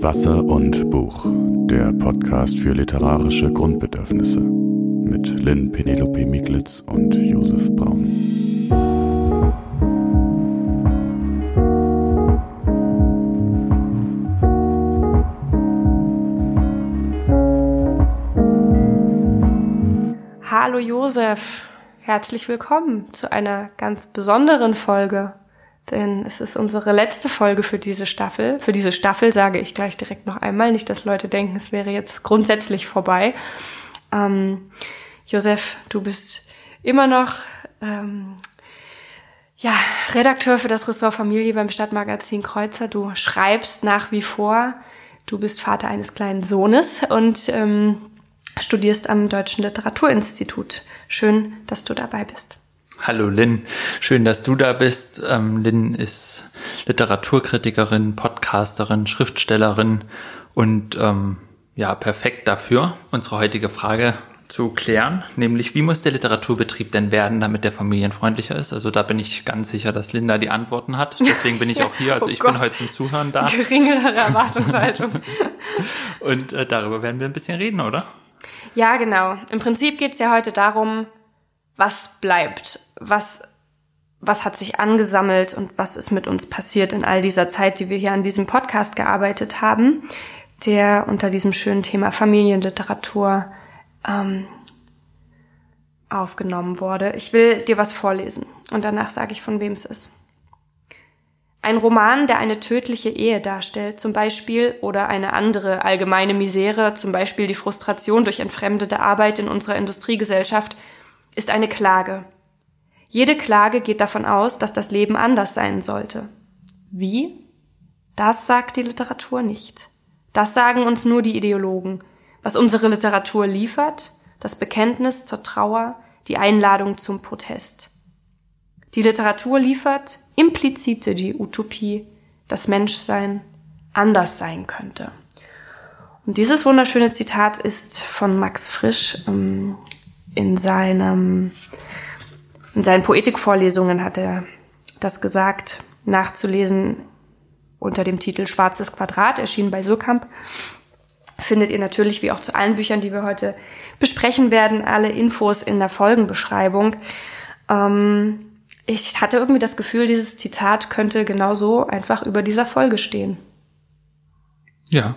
Wasser und Buch, der Podcast für literarische Grundbedürfnisse mit Lynn Penelope Miglitz und Josef Braun. Hallo Josef, herzlich willkommen zu einer ganz besonderen Folge denn es ist unsere letzte Folge für diese Staffel. Für diese Staffel sage ich gleich direkt noch einmal, nicht, dass Leute denken, es wäre jetzt grundsätzlich vorbei. Ähm, Josef, du bist immer noch ähm, ja, Redakteur für das Ressort Familie beim Stadtmagazin Kreuzer. Du schreibst nach wie vor. Du bist Vater eines kleinen Sohnes und ähm, studierst am Deutschen Literaturinstitut. Schön, dass du dabei bist. Hallo Lynn, schön, dass du da bist. Ähm, Lynn ist Literaturkritikerin, Podcasterin, Schriftstellerin und ähm, ja, perfekt dafür, unsere heutige Frage zu klären, nämlich wie muss der Literaturbetrieb denn werden, damit der familienfreundlicher ist? Also da bin ich ganz sicher, dass Linda die Antworten hat. Deswegen bin ich auch hier. Also oh ich Gott. bin heute zum Zuhören da. Geringere Erwartungshaltung. und äh, darüber werden wir ein bisschen reden, oder? Ja, genau. Im Prinzip geht es ja heute darum, was bleibt, was, was hat sich angesammelt und was ist mit uns passiert in all dieser Zeit, die wir hier an diesem Podcast gearbeitet haben, der unter diesem schönen Thema Familienliteratur ähm, aufgenommen wurde. Ich will dir was vorlesen und danach sage ich, von wem es ist. Ein Roman, der eine tödliche Ehe darstellt, zum Beispiel, oder eine andere allgemeine Misere, zum Beispiel die Frustration durch entfremdete Arbeit in unserer Industriegesellschaft, ist eine Klage. Jede Klage geht davon aus, dass das Leben anders sein sollte. Wie? Das sagt die Literatur nicht. Das sagen uns nur die Ideologen. Was unsere Literatur liefert, das Bekenntnis zur Trauer, die Einladung zum Protest. Die Literatur liefert implizite die Utopie, dass Menschsein anders sein könnte. Und dieses wunderschöne Zitat ist von Max Frisch, ähm, in seinem, in seinen Poetikvorlesungen hat er das gesagt, nachzulesen unter dem Titel Schwarzes Quadrat, erschienen bei Surkamp. Findet ihr natürlich, wie auch zu allen Büchern, die wir heute besprechen werden, alle Infos in der Folgenbeschreibung. Ähm, ich hatte irgendwie das Gefühl, dieses Zitat könnte genauso einfach über dieser Folge stehen. Ja,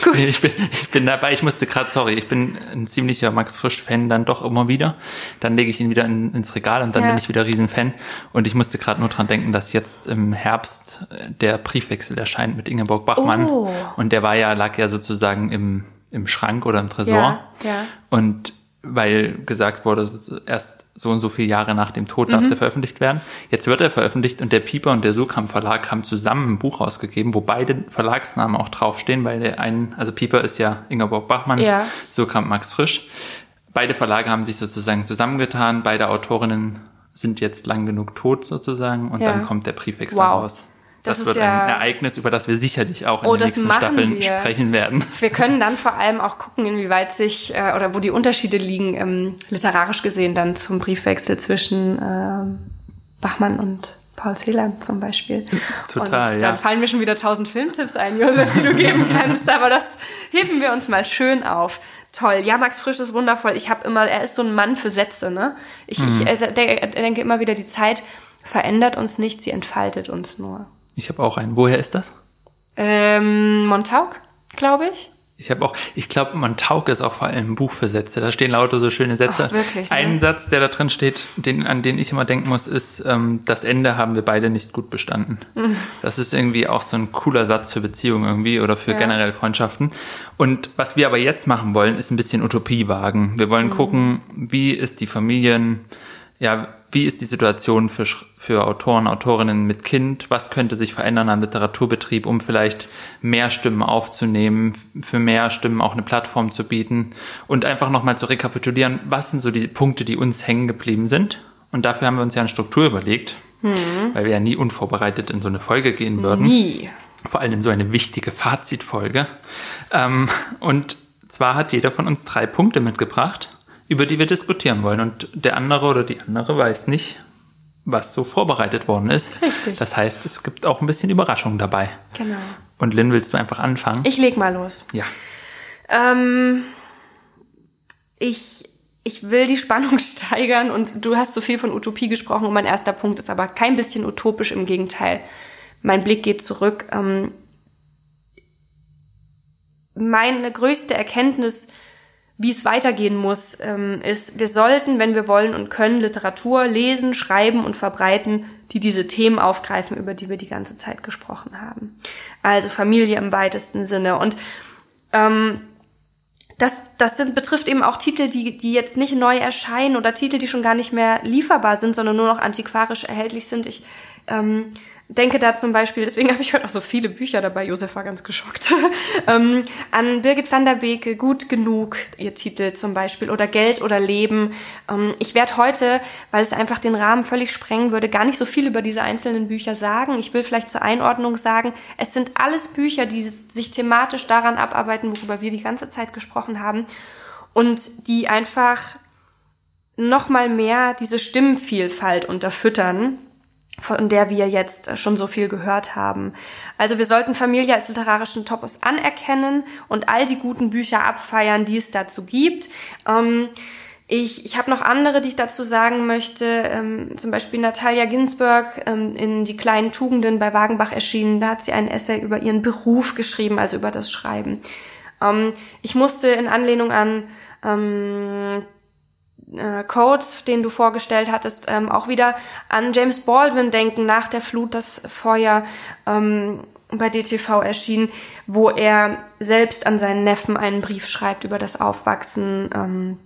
Gut. Ich bin, ich bin dabei, ich musste gerade, sorry, ich bin ein ziemlicher Max Frisch-Fan dann doch immer wieder. Dann lege ich ihn wieder in, ins Regal und dann ja. bin ich wieder Riesenfan. Und ich musste gerade nur dran denken, dass jetzt im Herbst äh, der Briefwechsel erscheint mit Ingeborg Bachmann. Oh. Und der war ja, lag ja sozusagen im, im Schrank oder im Tresor. Ja, ja. Und weil gesagt wurde, erst so und so viele Jahre nach dem Tod darf mhm. der veröffentlicht werden. Jetzt wird er veröffentlicht und der Pieper und der Sukam Verlag haben zusammen ein Buch rausgegeben, wo beide Verlagsnamen auch draufstehen, weil der einen, also Pieper ist ja Ingeborg Bachmann, ja. Sukam Max Frisch. Beide Verlage haben sich sozusagen zusammengetan, beide Autorinnen sind jetzt lang genug tot sozusagen und ja. dann kommt der Briefwechsel wow. raus. Das, das wird ja, ein Ereignis, über das wir sicherlich auch in oh, den nächsten Staffeln wir. sprechen werden. Wir können dann vor allem auch gucken, inwieweit sich äh, oder wo die Unterschiede liegen, ähm, literarisch gesehen dann zum Briefwechsel zwischen äh, Bachmann und Paul Celan zum Beispiel. Total, und dann ja. fallen mir schon wieder tausend Filmtipps ein, Josef, die du geben kannst, aber das heben wir uns mal schön auf. Toll. Ja, Max Frisch ist wundervoll. Ich habe immer, er ist so ein Mann für Sätze, ne? Ich, mhm. ich denke immer wieder, die Zeit verändert uns nicht, sie entfaltet uns nur. Ich habe auch einen. Woher ist das? Ähm, Montauk, glaube ich. Ich habe auch, ich glaube, Montauk ist auch vor allem ein Buch für Sätze. Da stehen lauter so schöne Sätze. Ach, wirklich, ne? Ein Satz, der da drin steht, den, an den ich immer denken muss, ist, ähm, das Ende haben wir beide nicht gut bestanden. Mhm. Das ist irgendwie auch so ein cooler Satz für Beziehungen irgendwie oder für ja. generell Freundschaften. Und was wir aber jetzt machen wollen, ist ein bisschen Utopie wagen. Wir wollen mhm. gucken, wie ist die Familien, ja, wie ist die Situation für, für Autoren, Autorinnen mit Kind? Was könnte sich verändern am Literaturbetrieb, um vielleicht mehr Stimmen aufzunehmen, für mehr Stimmen auch eine Plattform zu bieten und einfach nochmal zu rekapitulieren, was sind so die Punkte, die uns hängen geblieben sind? Und dafür haben wir uns ja eine Struktur überlegt, hm. weil wir ja nie unvorbereitet in so eine Folge gehen würden. Nie. Vor allem in so eine wichtige Fazitfolge. Ähm, und zwar hat jeder von uns drei Punkte mitgebracht über die wir diskutieren wollen. Und der andere oder die andere weiß nicht, was so vorbereitet worden ist. Richtig. Das heißt, es gibt auch ein bisschen Überraschung dabei. Genau. Und Lynn, willst du einfach anfangen? Ich leg mal los. ja. Ähm, ich, ich will die Spannung steigern und du hast so viel von Utopie gesprochen und mein erster Punkt ist aber kein bisschen utopisch, im Gegenteil. Mein Blick geht zurück. Ähm, meine größte Erkenntnis, wie es weitergehen muss, ähm, ist, wir sollten, wenn wir wollen und können, Literatur lesen, schreiben und verbreiten, die diese Themen aufgreifen, über die wir die ganze Zeit gesprochen haben. Also Familie im weitesten Sinne. Und ähm, das, das sind, betrifft eben auch Titel, die, die jetzt nicht neu erscheinen oder Titel, die schon gar nicht mehr lieferbar sind, sondern nur noch antiquarisch erhältlich sind. Ich ähm, denke da zum Beispiel, deswegen habe ich heute auch so viele Bücher dabei, Josef war ganz geschockt, ähm, an Birgit van der Beke, Gut genug, ihr Titel zum Beispiel, oder Geld oder Leben. Ähm, ich werde heute, weil es einfach den Rahmen völlig sprengen würde, gar nicht so viel über diese einzelnen Bücher sagen. Ich will vielleicht zur Einordnung sagen, es sind alles Bücher, die sich thematisch daran abarbeiten, worüber wir die ganze Zeit gesprochen haben und die einfach noch mal mehr diese Stimmenvielfalt unterfüttern von der wir jetzt schon so viel gehört haben. Also wir sollten Familie als literarischen Topos anerkennen und all die guten Bücher abfeiern, die es dazu gibt. Ähm, ich ich habe noch andere, die ich dazu sagen möchte. Ähm, zum Beispiel Natalia Ginsburg ähm, in Die kleinen Tugenden bei Wagenbach erschienen. Da hat sie einen Essay über ihren Beruf geschrieben, also über das Schreiben. Ähm, ich musste in Anlehnung an ähm, äh, Codes, den du vorgestellt hattest, ähm, auch wieder an James Baldwin denken, nach der Flut das Feuer ähm, bei DTV erschien, wo er selbst an seinen Neffen einen Brief schreibt über das Aufwachsen ähm,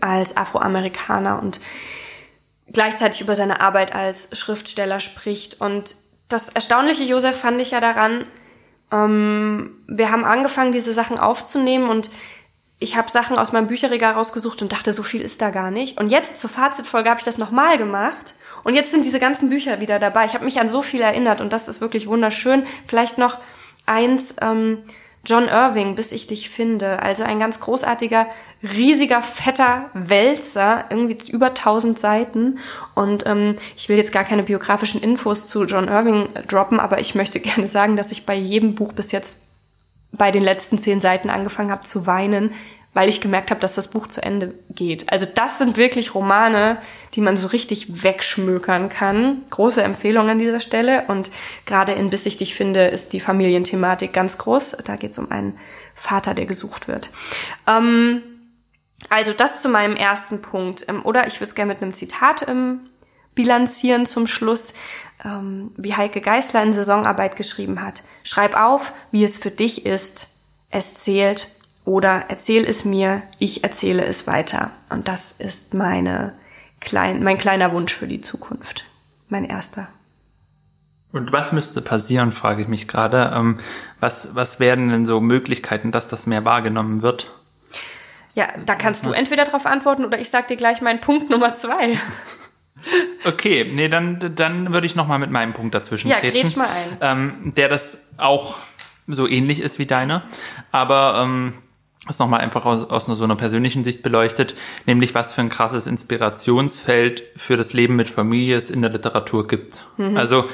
als Afroamerikaner und gleichzeitig über seine Arbeit als Schriftsteller spricht. Und das Erstaunliche, Josef, fand ich ja daran, ähm, wir haben angefangen, diese Sachen aufzunehmen und ich habe Sachen aus meinem Bücherregal rausgesucht und dachte, so viel ist da gar nicht. Und jetzt zur Fazitfolge habe ich das nochmal gemacht. Und jetzt sind diese ganzen Bücher wieder dabei. Ich habe mich an so viel erinnert und das ist wirklich wunderschön. Vielleicht noch eins, ähm, John Irving, bis ich dich finde. Also ein ganz großartiger, riesiger, fetter Wälzer, irgendwie über 1000 Seiten. Und ähm, ich will jetzt gar keine biografischen Infos zu John Irving droppen, aber ich möchte gerne sagen, dass ich bei jedem Buch bis jetzt bei den letzten zehn Seiten angefangen habe zu weinen, weil ich gemerkt habe, dass das Buch zu Ende geht. Also das sind wirklich Romane, die man so richtig wegschmökern kann. Große Empfehlung an dieser Stelle. Und gerade in Bis ich dich finde, ist die Familienthematik ganz groß. Da geht es um einen Vater, der gesucht wird. Ähm, also das zu meinem ersten Punkt. Ähm, oder ich würde es gerne mit einem Zitat ähm, bilanzieren zum Schluss ähm, wie Heike Geißler in Saisonarbeit geschrieben hat. Schreib auf, wie es für dich ist. Es zählt. Oder erzähl es mir, ich erzähle es weiter. Und das ist meine klein, mein kleiner Wunsch für die Zukunft. Mein erster. Und was müsste passieren, frage ich mich gerade. Ähm, was, was wären denn so Möglichkeiten, dass das mehr wahrgenommen wird? Ja, da kannst du entweder darauf antworten oder ich sag dir gleich meinen Punkt Nummer zwei. Okay, nee, dann, dann würde ich noch mal mit meinem Punkt dazwischen ja, kretschen, mal ein. Ähm, der das auch so ähnlich ist wie deiner, aber ähm, das nochmal einfach aus, aus so einer persönlichen Sicht beleuchtet, nämlich was für ein krasses Inspirationsfeld für das Leben mit Familie es in der Literatur gibt. Mhm. Also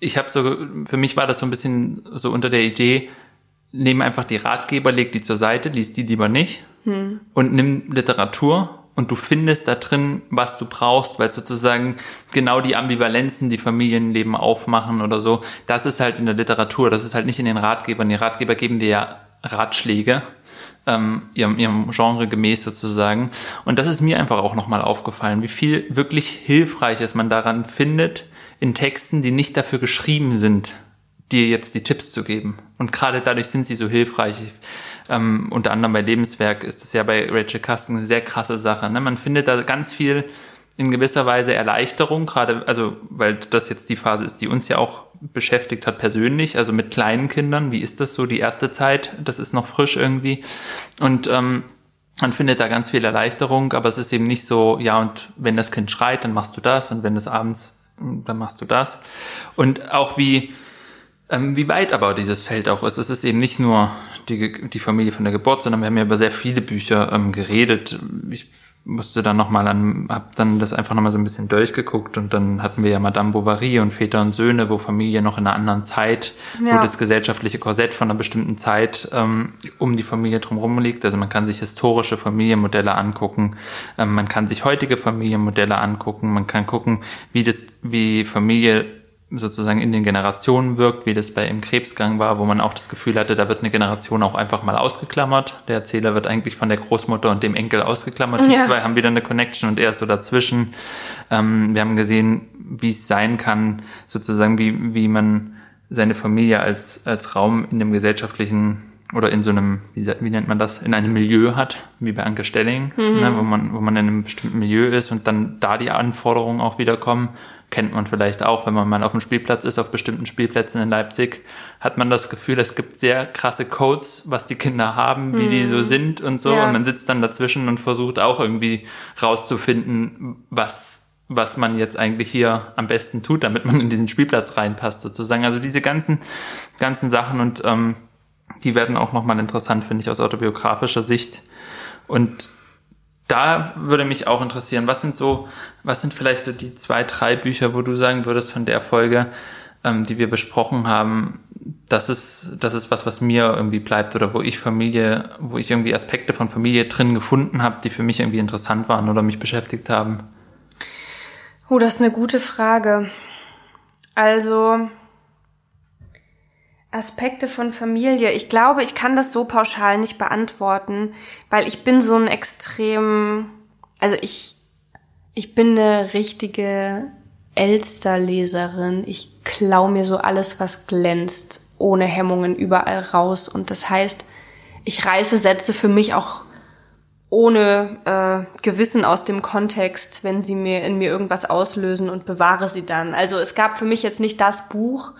ich habe so, für mich war das so ein bisschen so unter der Idee, nimm einfach die Ratgeber, leg die zur Seite, lies die lieber nicht mhm. und nimm Literatur und du findest da drin, was du brauchst, weil sozusagen genau die Ambivalenzen, die Familienleben aufmachen oder so, das ist halt in der Literatur, das ist halt nicht in den Ratgebern. Die Ratgeber geben dir ja Ratschläge, ähm, ihrem, ihrem Genre gemäß sozusagen. Und das ist mir einfach auch nochmal aufgefallen, wie viel wirklich Hilfreiches man daran findet in Texten, die nicht dafür geschrieben sind, dir jetzt die Tipps zu geben. Und gerade dadurch sind sie so hilfreich. Ähm, unter anderem bei Lebenswerk ist es ja bei Rachel Carsten eine sehr krasse Sache. Ne? Man findet da ganz viel in gewisser Weise Erleichterung, gerade, also, weil das jetzt die Phase ist, die uns ja auch beschäftigt hat persönlich, also mit kleinen Kindern. Wie ist das so die erste Zeit? Das ist noch frisch irgendwie. Und ähm, man findet da ganz viel Erleichterung, aber es ist eben nicht so, ja, und wenn das Kind schreit, dann machst du das und wenn es abends, dann machst du das. Und auch wie, ähm, wie weit aber dieses Feld auch ist. Es ist eben nicht nur die, die Familie von der Geburt, sondern wir haben ja über sehr viele Bücher ähm, geredet. Ich musste dann nochmal an, hab dann das einfach nochmal so ein bisschen durchgeguckt und dann hatten wir ja Madame Bovary und Väter und Söhne, wo Familie noch in einer anderen Zeit, ja. wo das gesellschaftliche Korsett von einer bestimmten Zeit ähm, um die Familie drumherum liegt. Also man kann sich historische Familienmodelle angucken, ähm, man kann sich heutige Familienmodelle angucken, man kann gucken, wie das, wie Familie sozusagen in den Generationen wirkt, wie das bei im Krebsgang war, wo man auch das Gefühl hatte, da wird eine Generation auch einfach mal ausgeklammert. Der Erzähler wird eigentlich von der Großmutter und dem Enkel ausgeklammert. Ja. Die zwei haben wieder eine Connection und er ist so dazwischen. Ähm, wir haben gesehen, wie es sein kann, sozusagen, wie, wie man seine Familie als, als Raum in dem gesellschaftlichen oder in so einem, wie, wie nennt man das, in einem Milieu hat, wie bei Anke Stelling, mhm. ne, wo man, wo man in einem bestimmten Milieu ist und dann da die Anforderungen auch wieder kommen kennt man vielleicht auch, wenn man mal auf dem Spielplatz ist, auf bestimmten Spielplätzen in Leipzig, hat man das Gefühl, es gibt sehr krasse Codes, was die Kinder haben, wie hm. die so hm. sind und so. Ja. Und man sitzt dann dazwischen und versucht auch irgendwie rauszufinden, was was man jetzt eigentlich hier am besten tut, damit man in diesen Spielplatz reinpasst sozusagen. Also diese ganzen ganzen Sachen und ähm, die werden auch nochmal interessant, finde ich, aus autobiografischer Sicht. Und da würde mich auch interessieren, was sind so, was sind vielleicht so die zwei, drei Bücher, wo du sagen würdest von der Folge, ähm, die wir besprochen haben, das ist, das ist was, was mir irgendwie bleibt oder wo ich Familie, wo ich irgendwie Aspekte von Familie drin gefunden habe, die für mich irgendwie interessant waren oder mich beschäftigt haben? Oh, das ist eine gute Frage. Also, Aspekte von Familie. Ich glaube, ich kann das so pauschal nicht beantworten, weil ich bin so ein extrem, also ich, ich bin eine richtige Elsterleserin. Ich klau mir so alles, was glänzt, ohne Hemmungen überall raus. Und das heißt, ich reiße Sätze für mich auch ohne äh, Gewissen aus dem Kontext, wenn sie mir in mir irgendwas auslösen und bewahre sie dann. Also es gab für mich jetzt nicht das Buch,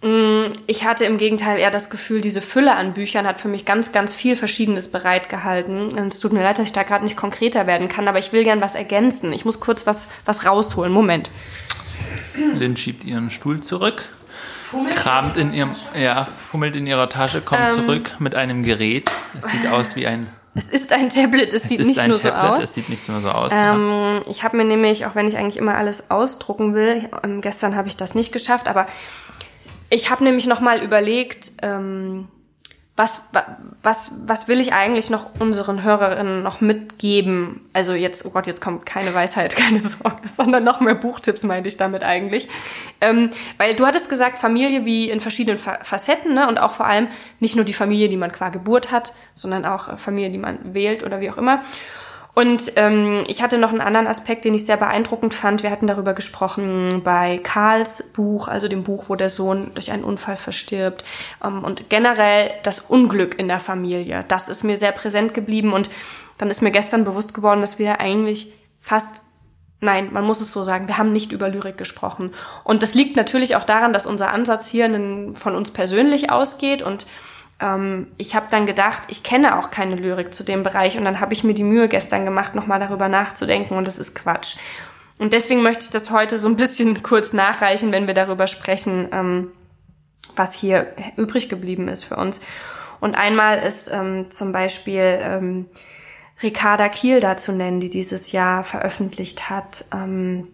ich hatte im Gegenteil eher das Gefühl, diese Fülle an Büchern hat für mich ganz, ganz viel Verschiedenes bereitgehalten. Es tut mir leid, dass ich da gerade nicht konkreter werden kann, aber ich will gern was ergänzen. Ich muss kurz was, was rausholen. Moment. Lynn schiebt ihren Stuhl zurück, fummelt kramt in ihrem, ja, fummelt in ihrer Tasche, kommt ähm, zurück mit einem Gerät. Es sieht aus wie ein es ist ein Tablet, es, es sieht nicht nur Tablet, so aus. Es sieht nicht nur so aus. Ähm, ja. Ich habe mir nämlich, auch wenn ich eigentlich immer alles ausdrucken will, ähm, gestern habe ich das nicht geschafft, aber ich habe nämlich noch mal überlegt, ähm, was, was, was will ich eigentlich noch unseren Hörerinnen noch mitgeben? Also jetzt, oh Gott, jetzt kommt keine Weisheit, keine Sorge, sondern noch mehr Buchtipps meinte ich damit eigentlich. Ähm, weil du hattest gesagt, Familie wie in verschiedenen Facetten, ne? Und auch vor allem nicht nur die Familie, die man qua Geburt hat, sondern auch Familie, die man wählt oder wie auch immer. Und ähm, ich hatte noch einen anderen Aspekt, den ich sehr beeindruckend fand. Wir hatten darüber gesprochen bei Karls Buch, also dem Buch, wo der Sohn durch einen Unfall verstirbt. Ähm, und generell das Unglück in der Familie. Das ist mir sehr präsent geblieben. Und dann ist mir gestern bewusst geworden, dass wir eigentlich fast Nein, man muss es so sagen, wir haben nicht über Lyrik gesprochen. Und das liegt natürlich auch daran, dass unser Ansatz hier von uns persönlich ausgeht und ähm, ich habe dann gedacht, ich kenne auch keine Lyrik zu dem Bereich und dann habe ich mir die Mühe gestern gemacht, nochmal darüber nachzudenken und das ist Quatsch. Und deswegen möchte ich das heute so ein bisschen kurz nachreichen, wenn wir darüber sprechen, ähm, was hier übrig geblieben ist für uns. Und einmal ist ähm, zum Beispiel ähm, Ricarda Kiel da zu nennen, die dieses Jahr veröffentlicht hat. Ähm,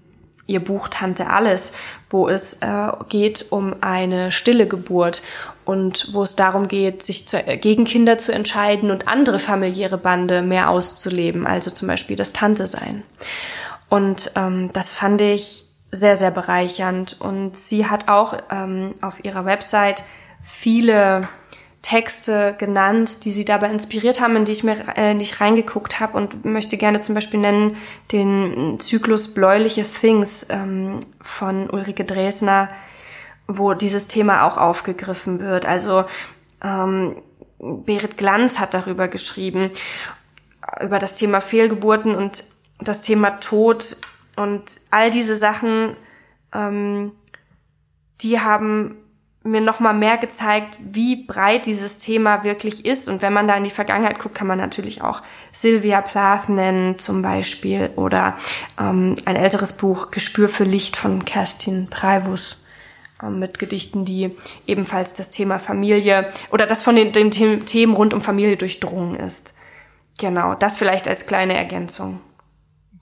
ihr Buch Tante Alles, wo es äh, geht um eine stille Geburt und wo es darum geht, sich zu, äh, gegen Kinder zu entscheiden und andere familiäre Bande mehr auszuleben, also zum Beispiel das Tante sein. Und ähm, das fand ich sehr, sehr bereichernd. Und sie hat auch ähm, auf ihrer Website viele Texte genannt, die sie dabei inspiriert haben, in die ich mir äh, nicht reingeguckt habe und möchte gerne zum Beispiel nennen den Zyklus Bläuliche Things ähm, von Ulrike Dresner, wo dieses Thema auch aufgegriffen wird. Also ähm, Berit Glanz hat darüber geschrieben, über das Thema Fehlgeburten und das Thema Tod und all diese Sachen, ähm, die haben mir noch mal mehr gezeigt, wie breit dieses Thema wirklich ist. Und wenn man da in die Vergangenheit guckt, kann man natürlich auch Sylvia Plath nennen zum Beispiel oder ähm, ein älteres Buch Gespür für Licht von Kerstin Preivus mit Gedichten, die ebenfalls das Thema Familie oder das von den, den Themen rund um Familie durchdrungen ist. genau, das vielleicht als kleine Ergänzung.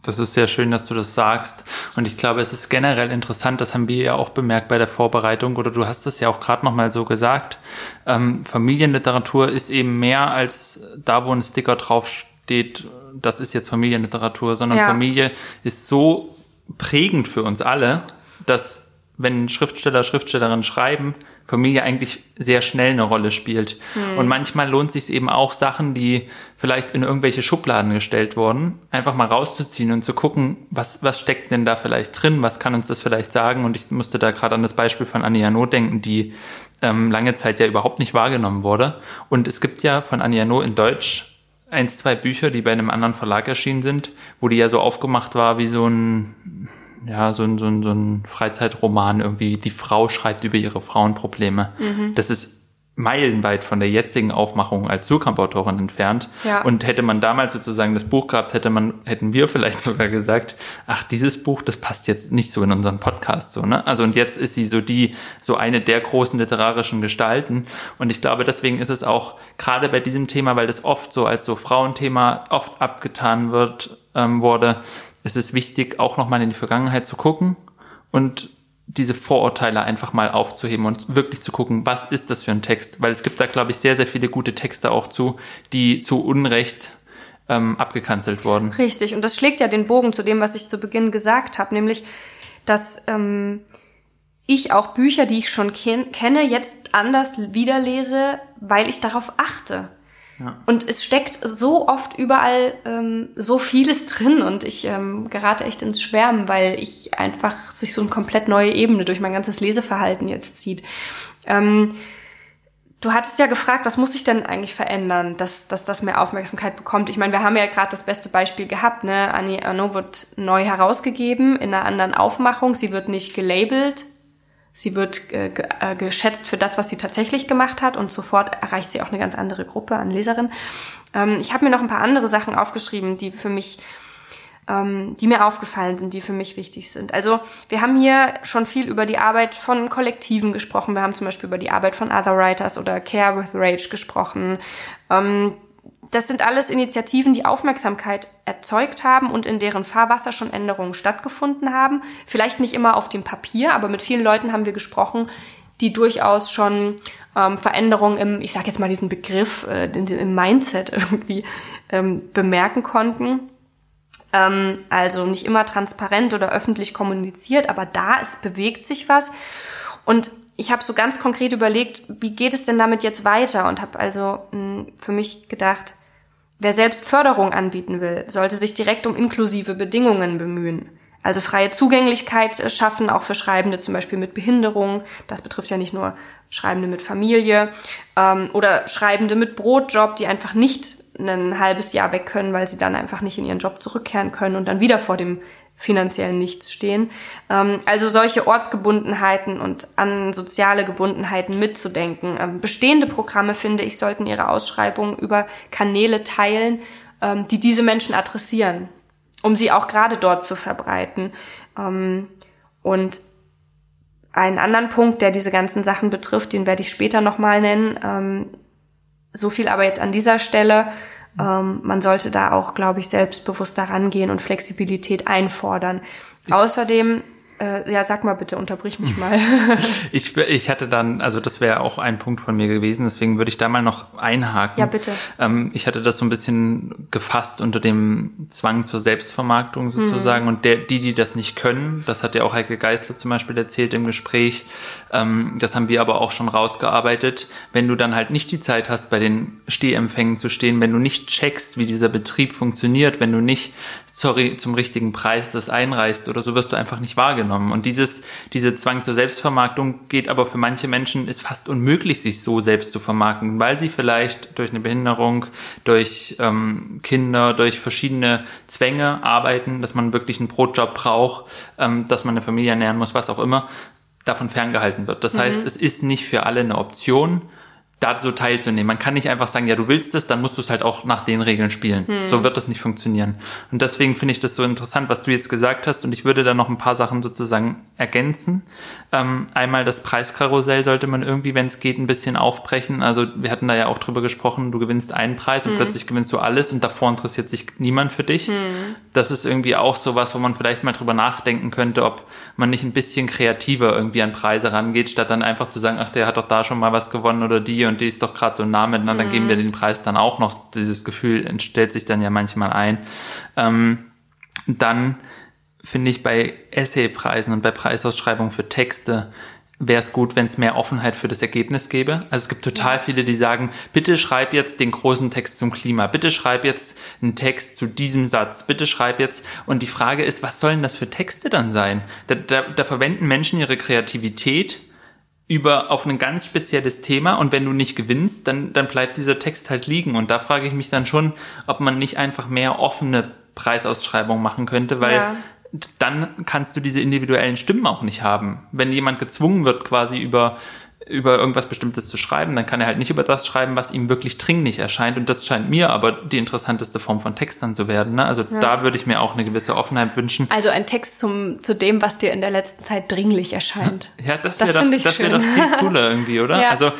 Das ist sehr schön, dass du das sagst. Und ich glaube, es ist generell interessant, das haben wir ja auch bemerkt bei der Vorbereitung, oder du hast es ja auch gerade nochmal so gesagt. Ähm, Familienliteratur ist eben mehr als da, wo ein Sticker draufsteht, das ist jetzt Familienliteratur, sondern ja. Familie ist so prägend für uns alle, dass wenn Schriftsteller, Schriftstellerinnen schreiben, Familie eigentlich sehr schnell eine Rolle spielt. Hm. Und manchmal lohnt sich eben auch Sachen, die vielleicht in irgendwelche Schubladen gestellt wurden, einfach mal rauszuziehen und zu gucken, was, was steckt denn da vielleicht drin, was kann uns das vielleicht sagen. Und ich musste da gerade an das Beispiel von Anja No denken, die ähm, lange Zeit ja überhaupt nicht wahrgenommen wurde. Und es gibt ja von Anja No in Deutsch eins, zwei Bücher, die bei einem anderen Verlag erschienen sind, wo die ja so aufgemacht war wie so ein ja, so ein, so ein, so ein Freizeitroman irgendwie, die Frau schreibt über ihre Frauenprobleme. Mhm. Das ist meilenweit von der jetzigen Aufmachung als Surkamp-Autorin entfernt. Ja. Und hätte man damals sozusagen das Buch gehabt, hätte man, hätten wir vielleicht sogar gesagt, ach, dieses Buch, das passt jetzt nicht so in unseren Podcast, so, ne? Also, und jetzt ist sie so die, so eine der großen literarischen Gestalten. Und ich glaube, deswegen ist es auch gerade bei diesem Thema, weil das oft so als so Frauenthema oft abgetan wird, ähm, wurde, es ist wichtig, auch nochmal in die Vergangenheit zu gucken und diese Vorurteile einfach mal aufzuheben und wirklich zu gucken, was ist das für ein Text? Weil es gibt da, glaube ich, sehr, sehr viele gute Texte auch zu, die zu Unrecht ähm, abgekanzelt wurden. Richtig, und das schlägt ja den Bogen zu dem, was ich zu Beginn gesagt habe, nämlich, dass ähm, ich auch Bücher, die ich schon ken kenne, jetzt anders wiederlese, weil ich darauf achte. Und es steckt so oft überall ähm, so vieles drin und ich ähm, gerate echt ins Schwärmen, weil ich einfach sich so eine komplett neue Ebene durch mein ganzes Leseverhalten jetzt zieht. Ähm, du hattest ja gefragt, was muss sich denn eigentlich verändern, dass, dass das mehr Aufmerksamkeit bekommt? Ich meine, wir haben ja gerade das beste Beispiel gehabt, ne? Annie Arnaud wird neu herausgegeben in einer anderen Aufmachung. Sie wird nicht gelabelt, Sie wird äh, äh, geschätzt für das, was sie tatsächlich gemacht hat und sofort erreicht sie auch eine ganz andere Gruppe an Leserinnen. Ähm, ich habe mir noch ein paar andere Sachen aufgeschrieben, die für mich, ähm, die mir aufgefallen sind, die für mich wichtig sind. Also wir haben hier schon viel über die Arbeit von Kollektiven gesprochen. Wir haben zum Beispiel über die Arbeit von Other Writers oder Care with Rage gesprochen. Ähm, das sind alles Initiativen, die Aufmerksamkeit erzeugt haben und in deren Fahrwasser schon Änderungen stattgefunden haben. Vielleicht nicht immer auf dem Papier, aber mit vielen Leuten haben wir gesprochen, die durchaus schon ähm, Veränderungen im, ich sage jetzt mal diesen Begriff, äh, im Mindset irgendwie ähm, bemerken konnten. Ähm, also nicht immer transparent oder öffentlich kommuniziert, aber da, es bewegt sich was. Und ich habe so ganz konkret überlegt, wie geht es denn damit jetzt weiter und habe also mh, hm, für mich gedacht, Wer selbst Förderung anbieten will, sollte sich direkt um inklusive Bedingungen bemühen. Also freie Zugänglichkeit äh, schaffen, auch für Schreibende zum Beispiel mit Behinderung. Das betrifft ja nicht nur Schreibende mit Familie ähm, oder Schreibende mit Brotjob, die einfach nicht ein halbes Jahr weg können, weil sie dann einfach nicht in ihren Job zurückkehren können und dann wieder vor dem finanziell nichts stehen. Ähm, also solche Ortsgebundenheiten und an soziale Gebundenheiten mitzudenken. Ähm, bestehende Programme, finde ich, sollten ihre Ausschreibungen über Kanäle teilen, ähm, die diese Menschen adressieren, um sie auch gerade dort zu verbreiten. und einen anderen Punkt, der diese ganzen Sachen betrifft, den werde ich später nochmal nennen. so viel aber jetzt an dieser Stelle. Ähm, man sollte da auch, glaube ich, selbstbewusst daran gehen und Flexibilität einfordern. Ich Außerdem äh, ja, sag mal bitte, unterbrich mich mal. ich, ich hatte dann, also das wäre auch ein Punkt von mir gewesen, deswegen würde ich da mal noch einhaken. Ja, bitte. Ähm, ich hatte das so ein bisschen gefasst unter dem Zwang zur Selbstvermarktung sozusagen. Mhm. Und der, die, die das nicht können, das hat ja auch Heike Geister zum Beispiel erzählt im Gespräch, ähm, das haben wir aber auch schon rausgearbeitet. Wenn du dann halt nicht die Zeit hast, bei den Stehempfängen zu stehen, wenn du nicht checkst, wie dieser Betrieb funktioniert, wenn du nicht sorry, zum richtigen Preis das einreißt oder so wirst du einfach nicht wahrgenommen. Und dieses, diese Zwang zur Selbstvermarktung geht aber für manche Menschen ist fast unmöglich, sich so selbst zu vermarkten, weil sie vielleicht durch eine Behinderung, durch ähm, Kinder, durch verschiedene Zwänge arbeiten, dass man wirklich einen Brotjob braucht, ähm, dass man eine Familie ernähren muss, was auch immer, davon ferngehalten wird. Das mhm. heißt, es ist nicht für alle eine Option dazu teilzunehmen. Man kann nicht einfach sagen, ja, du willst es, dann musst du es halt auch nach den Regeln spielen. Hm. So wird das nicht funktionieren. Und deswegen finde ich das so interessant, was du jetzt gesagt hast. Und ich würde da noch ein paar Sachen sozusagen ergänzen. Ähm, einmal das Preiskarussell sollte man irgendwie, wenn es geht, ein bisschen aufbrechen. Also wir hatten da ja auch drüber gesprochen, du gewinnst einen Preis und mhm. plötzlich gewinnst du alles und davor interessiert sich niemand für dich. Mhm. Das ist irgendwie auch so was, wo man vielleicht mal drüber nachdenken könnte, ob man nicht ein bisschen kreativer irgendwie an Preise rangeht, statt dann einfach zu sagen, ach, der hat doch da schon mal was gewonnen oder die und die ist doch gerade so nah miteinander, mhm. dann geben wir den Preis dann auch noch. Dieses Gefühl entstellt sich dann ja manchmal ein. Ähm, dann finde ich bei Essaypreisen und bei Preisausschreibungen für Texte wäre es gut, wenn es mehr Offenheit für das Ergebnis gäbe. Also es gibt total viele, die sagen, bitte schreib jetzt den großen Text zum Klima, bitte schreib jetzt einen Text zu diesem Satz, bitte schreib jetzt. Und die Frage ist, was sollen das für Texte dann sein? Da, da, da verwenden Menschen ihre Kreativität über auf ein ganz spezielles Thema und wenn du nicht gewinnst, dann, dann bleibt dieser Text halt liegen. Und da frage ich mich dann schon, ob man nicht einfach mehr offene Preisausschreibungen machen könnte, weil ja dann kannst du diese individuellen Stimmen auch nicht haben. Wenn jemand gezwungen wird, quasi über über irgendwas Bestimmtes zu schreiben, dann kann er halt nicht über das schreiben, was ihm wirklich dringlich erscheint. Und das scheint mir aber die interessanteste Form von Text dann zu werden. Ne? Also ja. da würde ich mir auch eine gewisse Offenheit wünschen. Also ein Text zum, zu dem, was dir in der letzten Zeit dringlich erscheint. Ja, das wäre doch, das wär doch viel cooler irgendwie, oder? Ja. Also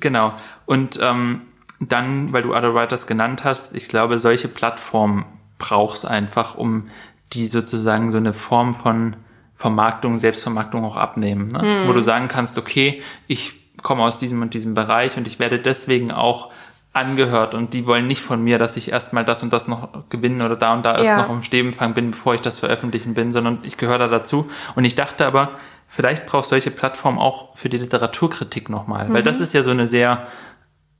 genau. Und ähm, dann, weil du Other Writers genannt hast, ich glaube, solche Plattformen brauchst einfach, um die sozusagen so eine Form von Vermarktung, Selbstvermarktung auch abnehmen, ne? Mhm. wo du sagen kannst, okay, ich komme aus diesem und diesem Bereich und ich werde deswegen auch angehört und die wollen nicht von mir, dass ich erstmal das und das noch gewinnen oder da und da erst ja. noch im Stebenfang bin, bevor ich das veröffentlichen bin, sondern ich gehöre da dazu. Und ich dachte aber, vielleicht brauchst solche Plattformen auch für die Literaturkritik nochmal, mhm. weil das ist ja so eine sehr,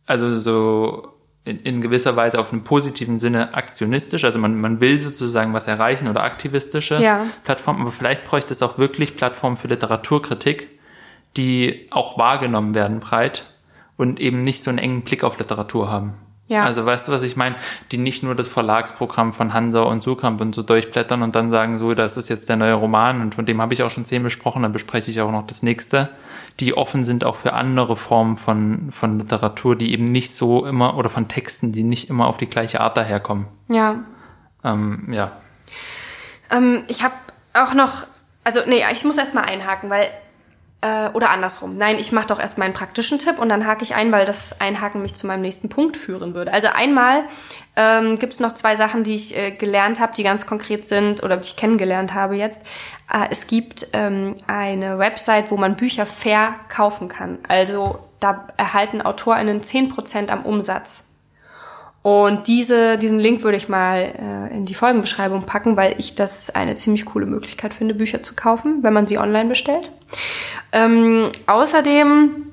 also so in, in gewisser Weise auf einem positiven Sinne aktionistisch, also man, man will sozusagen was erreichen oder aktivistische ja. Plattformen, aber vielleicht bräuchte es auch wirklich Plattformen für Literaturkritik, die auch wahrgenommen werden breit und eben nicht so einen engen Blick auf Literatur haben. Ja. Also weißt du, was ich meine? Die nicht nur das Verlagsprogramm von Hansa und Sukamp und so durchblättern und dann sagen, so, das ist jetzt der neue Roman und von dem habe ich auch schon zehn besprochen, dann bespreche ich auch noch das nächste, die offen sind auch für andere Formen von, von Literatur, die eben nicht so immer, oder von Texten, die nicht immer auf die gleiche Art daherkommen. Ja. Ähm, ja. Ähm, ich habe auch noch, also nee, ich muss erst mal einhaken, weil äh, oder andersrum. Nein, ich mache doch erst meinen praktischen Tipp und dann hake ich ein, weil das Einhaken mich zu meinem nächsten Punkt führen würde. Also einmal ähm, gibt es noch zwei Sachen, die ich äh, gelernt habe, die ganz konkret sind oder die ich kennengelernt habe jetzt. Äh, es gibt ähm, eine Website, wo man Bücher fair kaufen kann. Also da erhalten AutorInnen zehn Prozent am Umsatz. Und diese, diesen Link würde ich mal äh, in die Folgenbeschreibung packen, weil ich das eine ziemlich coole Möglichkeit finde, Bücher zu kaufen, wenn man sie online bestellt. Ähm, außerdem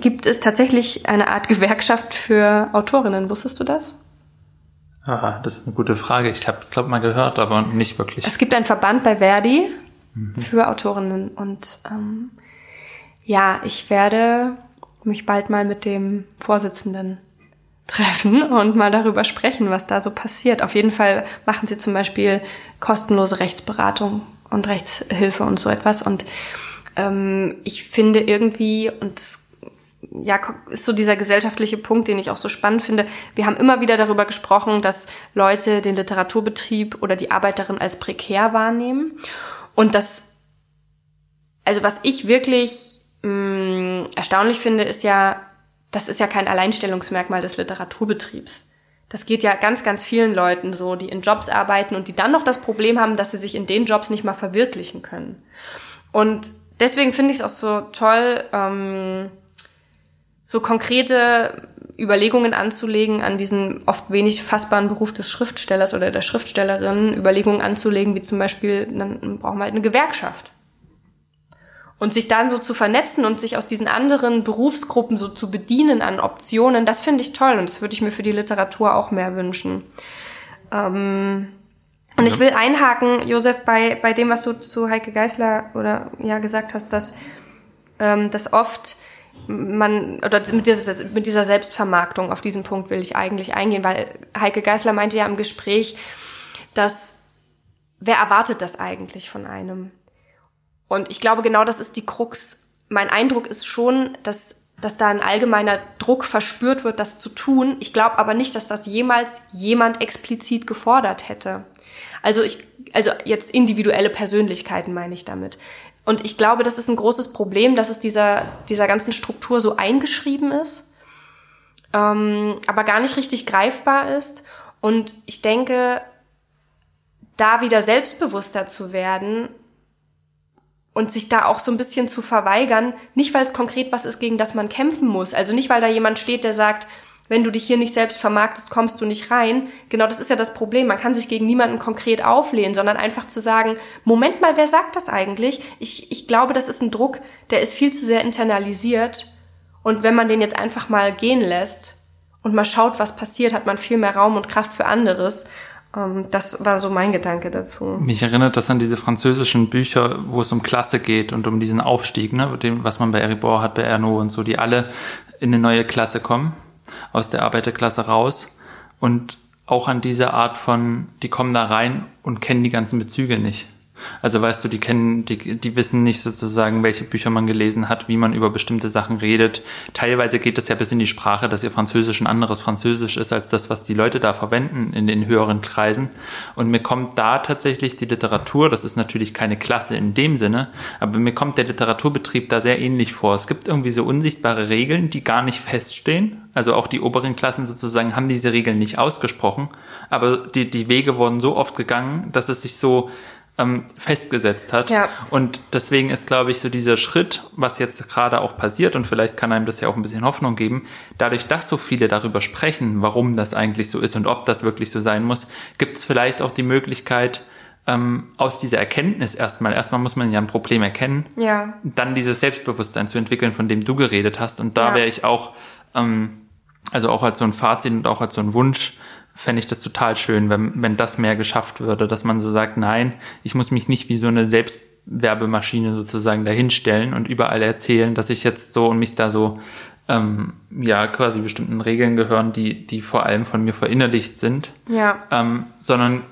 gibt es tatsächlich eine Art Gewerkschaft für Autorinnen. Wusstest du das? Aha, das ist eine gute Frage. Ich habe es, glaube mal gehört, aber nicht wirklich. Es gibt einen Verband bei Verdi mhm. für Autorinnen und ähm, ja, ich werde mich bald mal mit dem Vorsitzenden treffen und mal darüber sprechen, was da so passiert. Auf jeden Fall machen sie zum Beispiel kostenlose Rechtsberatung und Rechtshilfe und so etwas. Und ähm, ich finde irgendwie, und das ja, ist so dieser gesellschaftliche Punkt, den ich auch so spannend finde. Wir haben immer wieder darüber gesprochen, dass Leute den Literaturbetrieb oder die Arbeiterin als prekär wahrnehmen. Und das, also was ich wirklich mh, mm, erstaunlich finde, ist ja, das ist ja kein Alleinstellungsmerkmal des Literaturbetriebs. Das geht ja ganz, ganz vielen Leuten so, die in Jobs arbeiten und die dann noch das Problem haben, dass sie sich in den Jobs nicht mal verwirklichen können. Und deswegen finde ich es auch so toll, ähm, so konkrete Überlegungen anzulegen an diesen oft wenig fassbaren Beruf des Schriftstellers oder der Schriftstellerin, Überlegungen anzulegen, wie zum Beispiel, dann brauchen wir halt eine Gewerkschaft. Und sich dann so zu vernetzen und sich aus diesen anderen Berufsgruppen so zu bedienen an Optionen, das finde ich toll und das würde ich mir für die Literatur auch mehr wünschen. Ähm, und ich will einhaken, Josef, bei, bei dem, was du zu Heike Geisler oder ja gesagt hast, dass, ähm, dass oft man, oder mit dieser, mit dieser Selbstvermarktung, auf diesen Punkt will ich eigentlich eingehen, weil Heike Geisler meinte ja im Gespräch, dass wer erwartet das eigentlich von einem? Und ich glaube, genau das ist die Krux. Mein Eindruck ist schon, dass, dass da ein allgemeiner Druck verspürt wird, das zu tun. Ich glaube aber nicht, dass das jemals jemand explizit gefordert hätte. Also ich, also jetzt individuelle Persönlichkeiten meine ich damit. Und ich glaube, das ist ein großes Problem, dass es dieser, dieser ganzen Struktur so eingeschrieben ist, ähm, aber gar nicht richtig greifbar ist. Und ich denke, da wieder selbstbewusster zu werden und sich da auch so ein bisschen zu verweigern, nicht weil es konkret was ist, gegen das man kämpfen muss. Also nicht, weil da jemand steht, der sagt, wenn du dich hier nicht selbst vermarktest, kommst du nicht rein. Genau das ist ja das Problem. Man kann sich gegen niemanden konkret auflehnen, sondern einfach zu sagen, Moment mal, wer sagt das eigentlich? Ich, ich glaube, das ist ein Druck, der ist viel zu sehr internalisiert. Und wenn man den jetzt einfach mal gehen lässt und mal schaut, was passiert, hat man viel mehr Raum und Kraft für anderes. Ähm, das war so mein Gedanke dazu. Mich erinnert das an diese französischen Bücher, wo es um Klasse geht und um diesen Aufstieg, ne, was man bei Eribor hat, bei Ernaud und so, die alle in eine neue Klasse kommen aus der Arbeiterklasse raus und auch an diese Art von, die kommen da rein und kennen die ganzen Bezüge nicht. Also weißt du, die kennen, die, die wissen nicht sozusagen, welche Bücher man gelesen hat, wie man über bestimmte Sachen redet. Teilweise geht es ja bis in die Sprache, dass ihr Französisch ein anderes Französisch ist als das, was die Leute da verwenden in den höheren Kreisen. Und mir kommt da tatsächlich die Literatur, das ist natürlich keine Klasse in dem Sinne, aber mir kommt der Literaturbetrieb da sehr ähnlich vor. Es gibt irgendwie so unsichtbare Regeln, die gar nicht feststehen. Also auch die oberen Klassen sozusagen haben diese Regeln nicht ausgesprochen, aber die, die Wege wurden so oft gegangen, dass es sich so ähm, festgesetzt hat. Ja. Und deswegen ist, glaube ich, so dieser Schritt, was jetzt gerade auch passiert, und vielleicht kann einem das ja auch ein bisschen Hoffnung geben, dadurch, dass so viele darüber sprechen, warum das eigentlich so ist und ob das wirklich so sein muss, gibt es vielleicht auch die Möglichkeit, ähm, aus dieser Erkenntnis erstmal, erstmal muss man ja ein Problem erkennen, ja. dann dieses Selbstbewusstsein zu entwickeln, von dem du geredet hast. Und da ja. wäre ich auch, ähm, also auch als so ein Fazit und auch als so ein Wunsch, fände ich das total schön, wenn, wenn das mehr geschafft würde, dass man so sagt, nein, ich muss mich nicht wie so eine Selbstwerbemaschine sozusagen dahinstellen und überall erzählen, dass ich jetzt so und mich da so ähm, ja quasi bestimmten Regeln gehören, die, die vor allem von mir verinnerlicht sind. Ja. Ähm, sondern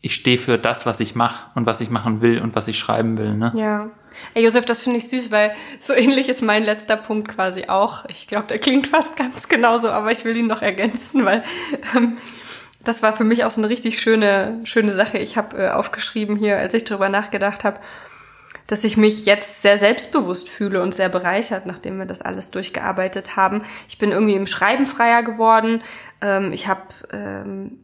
ich stehe für das, was ich mache und was ich machen will und was ich schreiben will. Ne? Ja. Ey, Josef, das finde ich süß, weil so ähnlich ist mein letzter Punkt quasi auch. Ich glaube, der klingt fast ganz genauso, aber ich will ihn noch ergänzen, weil ähm, das war für mich auch so eine richtig schöne, schöne Sache. Ich habe äh, aufgeschrieben hier, als ich darüber nachgedacht habe, dass ich mich jetzt sehr selbstbewusst fühle und sehr bereichert, nachdem wir das alles durchgearbeitet haben. Ich bin irgendwie im Schreiben freier geworden. Ähm, ich habe ähm,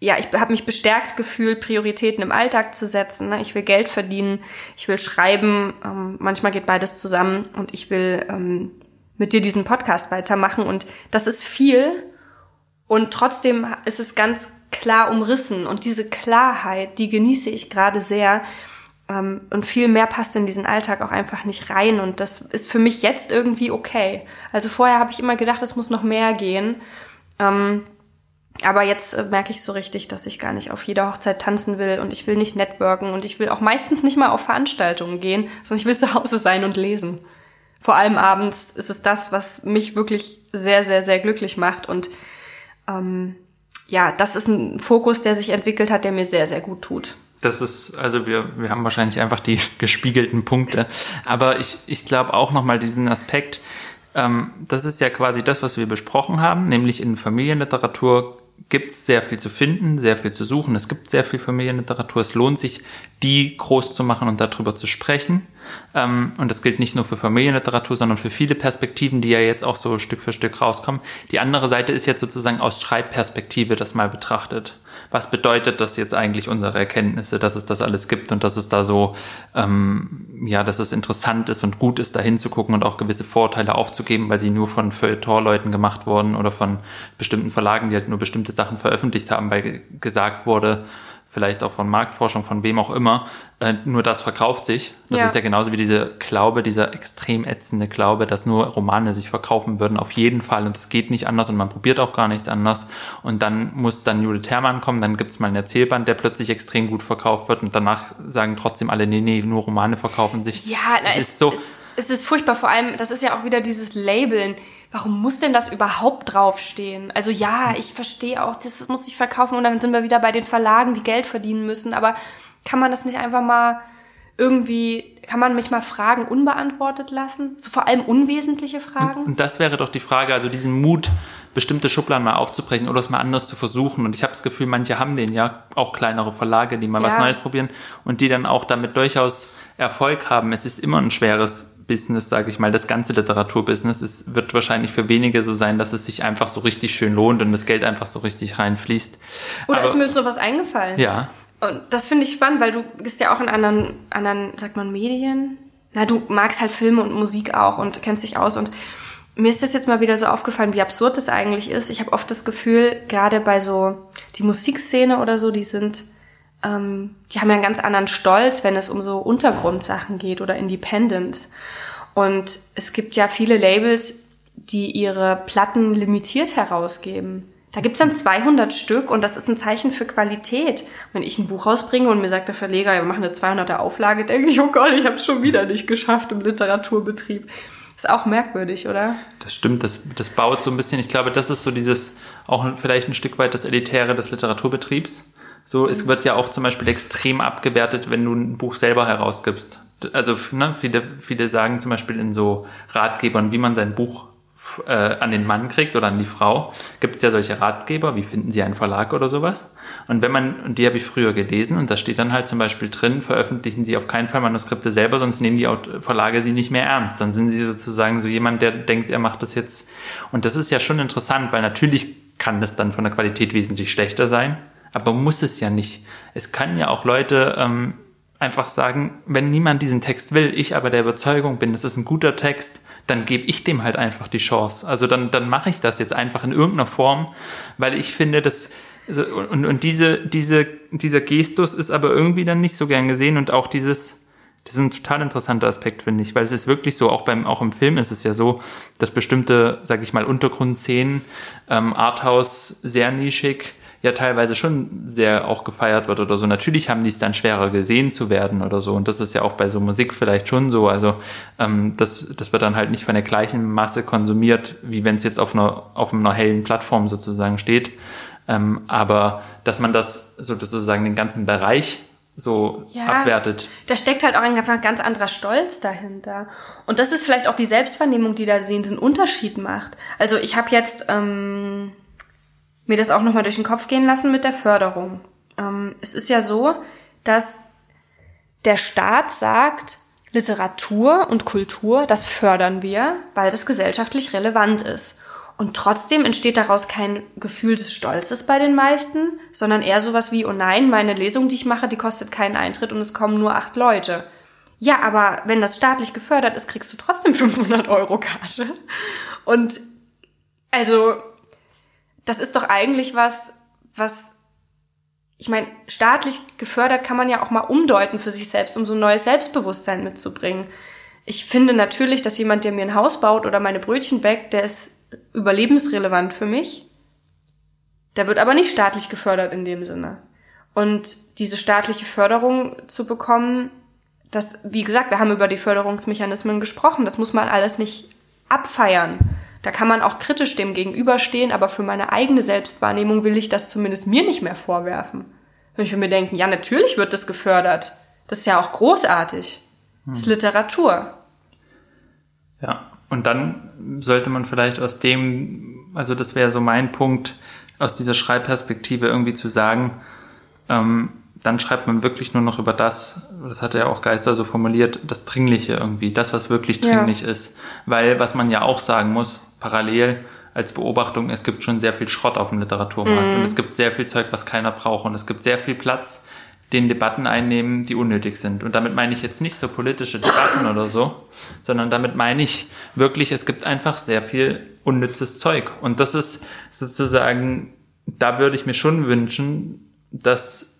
ja, ich habe mich bestärkt gefühlt, Prioritäten im Alltag zu setzen. Ne? Ich will Geld verdienen, ich will schreiben. Ähm, manchmal geht beides zusammen und ich will ähm, mit dir diesen Podcast weitermachen. Und das ist viel, und trotzdem ist es ganz klar umrissen. Und diese Klarheit, die genieße ich gerade sehr. Ähm, und viel mehr passt in diesen Alltag auch einfach nicht rein. Und das ist für mich jetzt irgendwie okay. Also vorher habe ich immer gedacht, es muss noch mehr gehen. Ähm, aber jetzt äh, merke ich so richtig, dass ich gar nicht auf jeder Hochzeit tanzen will und ich will nicht networken und ich will auch meistens nicht mal auf Veranstaltungen gehen, sondern ich will zu Hause sein und lesen. Vor allem abends ist es das, was mich wirklich sehr, sehr, sehr glücklich macht und ähm, ja, das ist ein Fokus, der sich entwickelt hat, der mir sehr, sehr gut tut. Das ist, also wir, wir haben wahrscheinlich einfach die gespiegelten Punkte. Aber ich, ich glaube auch nochmal diesen Aspekt, ähm, das ist ja quasi das, was wir besprochen haben, nämlich in Familienliteratur gibt es sehr viel zu finden, sehr viel zu suchen. Es gibt sehr viel Familienliteratur. Es lohnt sich, die groß zu machen und darüber zu sprechen. Ähm, und das gilt nicht nur für Familienliteratur, sondern für viele Perspektiven, die ja jetzt auch so Stück für Stück rauskommen. Die andere Seite ist jetzt sozusagen aus Schreibperspektive das mal betrachtet. Was bedeutet das jetzt eigentlich unsere Erkenntnisse, dass es das alles gibt und dass es da so, ähm, ja, dass es interessant ist und gut ist, da hinzugucken und auch gewisse Vorteile aufzugeben, weil sie nur von Feuilleton-Leuten gemacht wurden oder von bestimmten Verlagen, die halt nur bestimmte Sachen veröffentlicht haben, weil gesagt wurde, vielleicht auch von Marktforschung, von wem auch immer, äh, nur das verkauft sich. Das ja. ist ja genauso wie diese Glaube, dieser extrem ätzende Glaube, dass nur Romane sich verkaufen würden, auf jeden Fall. Und es geht nicht anders und man probiert auch gar nichts anders. Und dann muss dann Judith Herrmann kommen, dann gibt's mal einen Erzählband, der plötzlich extrem gut verkauft wird und danach sagen trotzdem alle, nee, nee, nur Romane verkaufen sich. Ja, na, es, ist so. Es, es ist furchtbar, vor allem, das ist ja auch wieder dieses Labeln warum muss denn das überhaupt draufstehen? Also ja, ich verstehe auch, das muss sich verkaufen und dann sind wir wieder bei den Verlagen, die Geld verdienen müssen, aber kann man das nicht einfach mal irgendwie kann man mich mal Fragen unbeantwortet lassen? So vor allem unwesentliche Fragen? Und, und das wäre doch die Frage, also diesen Mut, bestimmte Schubladen mal aufzubrechen oder es mal anders zu versuchen. Und ich habe das Gefühl, manche haben den ja, auch kleinere Verlage, die mal ja. was Neues probieren und die dann auch damit durchaus Erfolg haben. Es ist immer ein schweres Business, sage ich mal, das ganze Literaturbusiness. Es wird wahrscheinlich für wenige so sein, dass es sich einfach so richtig schön lohnt und das Geld einfach so richtig reinfließt. Oder Aber, ist mir so was eingefallen? Ja. Und das finde ich spannend, weil du bist ja auch in anderen, anderen, sagt man, Medien. Na, du magst halt Filme und Musik auch und kennst dich aus. Und mir ist das jetzt mal wieder so aufgefallen, wie absurd das eigentlich ist. Ich habe oft das Gefühl, gerade bei so die Musikszene oder so, die sind, ähm, die haben ja einen ganz anderen Stolz, wenn es um so Untergrundsachen geht oder Independence. Und es gibt ja viele Labels, die ihre Platten limitiert herausgeben. Da gibt's dann 200 Stück und das ist ein Zeichen für Qualität. Wenn ich ein Buch rausbringe und mir sagt der Verleger, wir machen eine 200er Auflage, denke ich, oh Gott, ich habe es schon wieder nicht geschafft im Literaturbetrieb. Ist auch merkwürdig, oder? Das stimmt, das, das baut so ein bisschen, ich glaube, das ist so dieses, auch vielleicht ein Stück weit das Elitäre des Literaturbetriebs. So, es wird ja auch zum Beispiel extrem abgewertet, wenn du ein Buch selber herausgibst. Also ne, viele, viele sagen zum Beispiel in so Ratgebern, wie man sein Buch äh, an den Mann kriegt oder an die Frau, gibt es ja solche Ratgeber, wie finden Sie einen Verlag oder sowas. Und wenn man, und die habe ich früher gelesen, und da steht dann halt zum Beispiel drin, veröffentlichen Sie auf keinen Fall Manuskripte selber, sonst nehmen die Verlage sie nicht mehr ernst. Dann sind sie sozusagen so jemand, der denkt, er macht das jetzt. Und das ist ja schon interessant, weil natürlich kann das dann von der Qualität wesentlich schlechter sein, aber muss es ja nicht. Es kann ja auch Leute ähm, einfach sagen, wenn niemand diesen Text will, ich aber der Überzeugung bin, das ist ein guter Text, dann gebe ich dem halt einfach die Chance. Also dann, dann mache ich das jetzt einfach in irgendeiner Form, weil ich finde, dass also, und, und diese, diese, dieser Gestus ist aber irgendwie dann nicht so gern gesehen und auch dieses, das ist ein total interessanter Aspekt, finde ich, weil es ist wirklich so, auch beim, auch im Film ist es ja so, dass bestimmte, sag ich mal, Untergrundszenen, ähm, Arthouse sehr nischig, ja teilweise schon sehr auch gefeiert wird oder so. Natürlich haben die es dann schwerer gesehen zu werden oder so. Und das ist ja auch bei so Musik vielleicht schon so. Also ähm, das, das wird dann halt nicht von der gleichen Masse konsumiert, wie wenn es jetzt auf einer, auf einer hellen Plattform sozusagen steht. Ähm, aber dass man das sozusagen den ganzen Bereich so ja, abwertet. Da steckt halt auch ein ganz anderer Stolz dahinter. Und das ist vielleicht auch die Selbstvernehmung, die da diesen Unterschied macht. Also ich habe jetzt ähm, mir das auch nochmal durch den Kopf gehen lassen mit der Förderung. Ähm, es ist ja so, dass der Staat sagt, Literatur und Kultur, das fördern wir, weil das gesellschaftlich relevant ist. Und trotzdem entsteht daraus kein Gefühl des Stolzes bei den meisten, sondern eher sowas wie, oh nein, meine Lesung, die ich mache, die kostet keinen Eintritt und es kommen nur acht Leute. Ja, aber wenn das staatlich gefördert ist, kriegst du trotzdem 500 Euro Gage. Und also das ist doch eigentlich was, was, ich meine, staatlich gefördert kann man ja auch mal umdeuten für sich selbst, um so ein neues Selbstbewusstsein mitzubringen. Ich finde natürlich, dass jemand, der mir ein Haus baut oder meine Brötchen bäckt, der ist überlebensrelevant für mich. Der wird aber nicht staatlich gefördert in dem Sinne. Und diese staatliche Förderung zu bekommen, das, wie gesagt, wir haben über die Förderungsmechanismen gesprochen, das muss man alles nicht abfeiern. Da kann man auch kritisch dem gegenüberstehen, aber für meine eigene Selbstwahrnehmung will ich das zumindest mir nicht mehr vorwerfen. Wenn ich mir denken, ja, natürlich wird das gefördert. Das ist ja auch großartig. Das ist hm. Literatur. Ja, und dann sollte man vielleicht aus dem, also das wäre so mein Punkt, aus dieser Schreibperspektive irgendwie zu sagen, ähm, dann schreibt man wirklich nur noch über das, das hat ja auch Geister so formuliert, das Dringliche irgendwie, das, was wirklich dringlich ja. ist. Weil, was man ja auch sagen muss, parallel als Beobachtung, es gibt schon sehr viel Schrott auf dem Literaturmarkt mm. und es gibt sehr viel Zeug, was keiner braucht und es gibt sehr viel Platz, den Debatten einnehmen, die unnötig sind. Und damit meine ich jetzt nicht so politische Debatten oder so, sondern damit meine ich wirklich, es gibt einfach sehr viel unnützes Zeug. Und das ist sozusagen, da würde ich mir schon wünschen, dass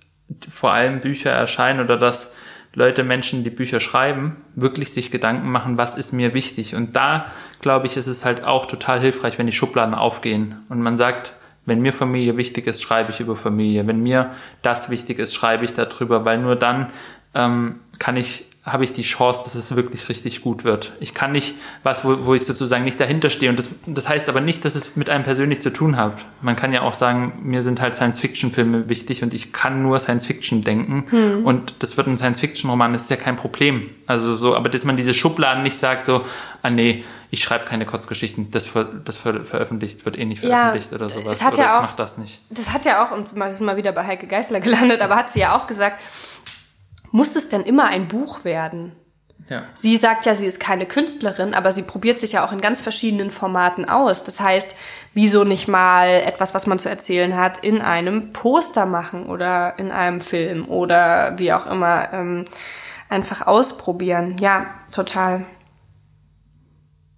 vor allem Bücher erscheinen oder dass Leute, Menschen, die Bücher schreiben, wirklich sich Gedanken machen, was ist mir wichtig. Und da, glaube ich, ist es halt auch total hilfreich, wenn die Schubladen aufgehen und man sagt, wenn mir Familie wichtig ist, schreibe ich über Familie. Wenn mir das wichtig ist, schreibe ich darüber, weil nur dann ähm, kann ich habe ich die Chance, dass es wirklich richtig gut wird. Ich kann nicht was, wo, wo ich sozusagen nicht dahinter stehe. Und das, das heißt aber nicht, dass es mit einem persönlich zu tun hat. Man kann ja auch sagen, mir sind halt Science-Fiction-Filme wichtig und ich kann nur Science-Fiction denken. Hm. Und das wird ein Science-Fiction-Roman, das ist ja kein Problem. Also so, aber dass man diese Schubladen nicht sagt, so, ah nee, ich schreibe keine Kurzgeschichten, das, ver, das ver, veröffentlicht wird eh nicht veröffentlicht ja, oder sowas. Es hat oder ja ich auch, mach das nicht. Das hat ja auch, und wir sind mal wieder bei Heike Geißler gelandet, aber hat sie ja auch gesagt, muss es denn immer ein Buch werden? Ja. Sie sagt ja, sie ist keine Künstlerin, aber sie probiert sich ja auch in ganz verschiedenen Formaten aus. Das heißt, wieso nicht mal etwas, was man zu erzählen hat, in einem Poster machen oder in einem Film oder wie auch immer ähm, einfach ausprobieren. Ja, total.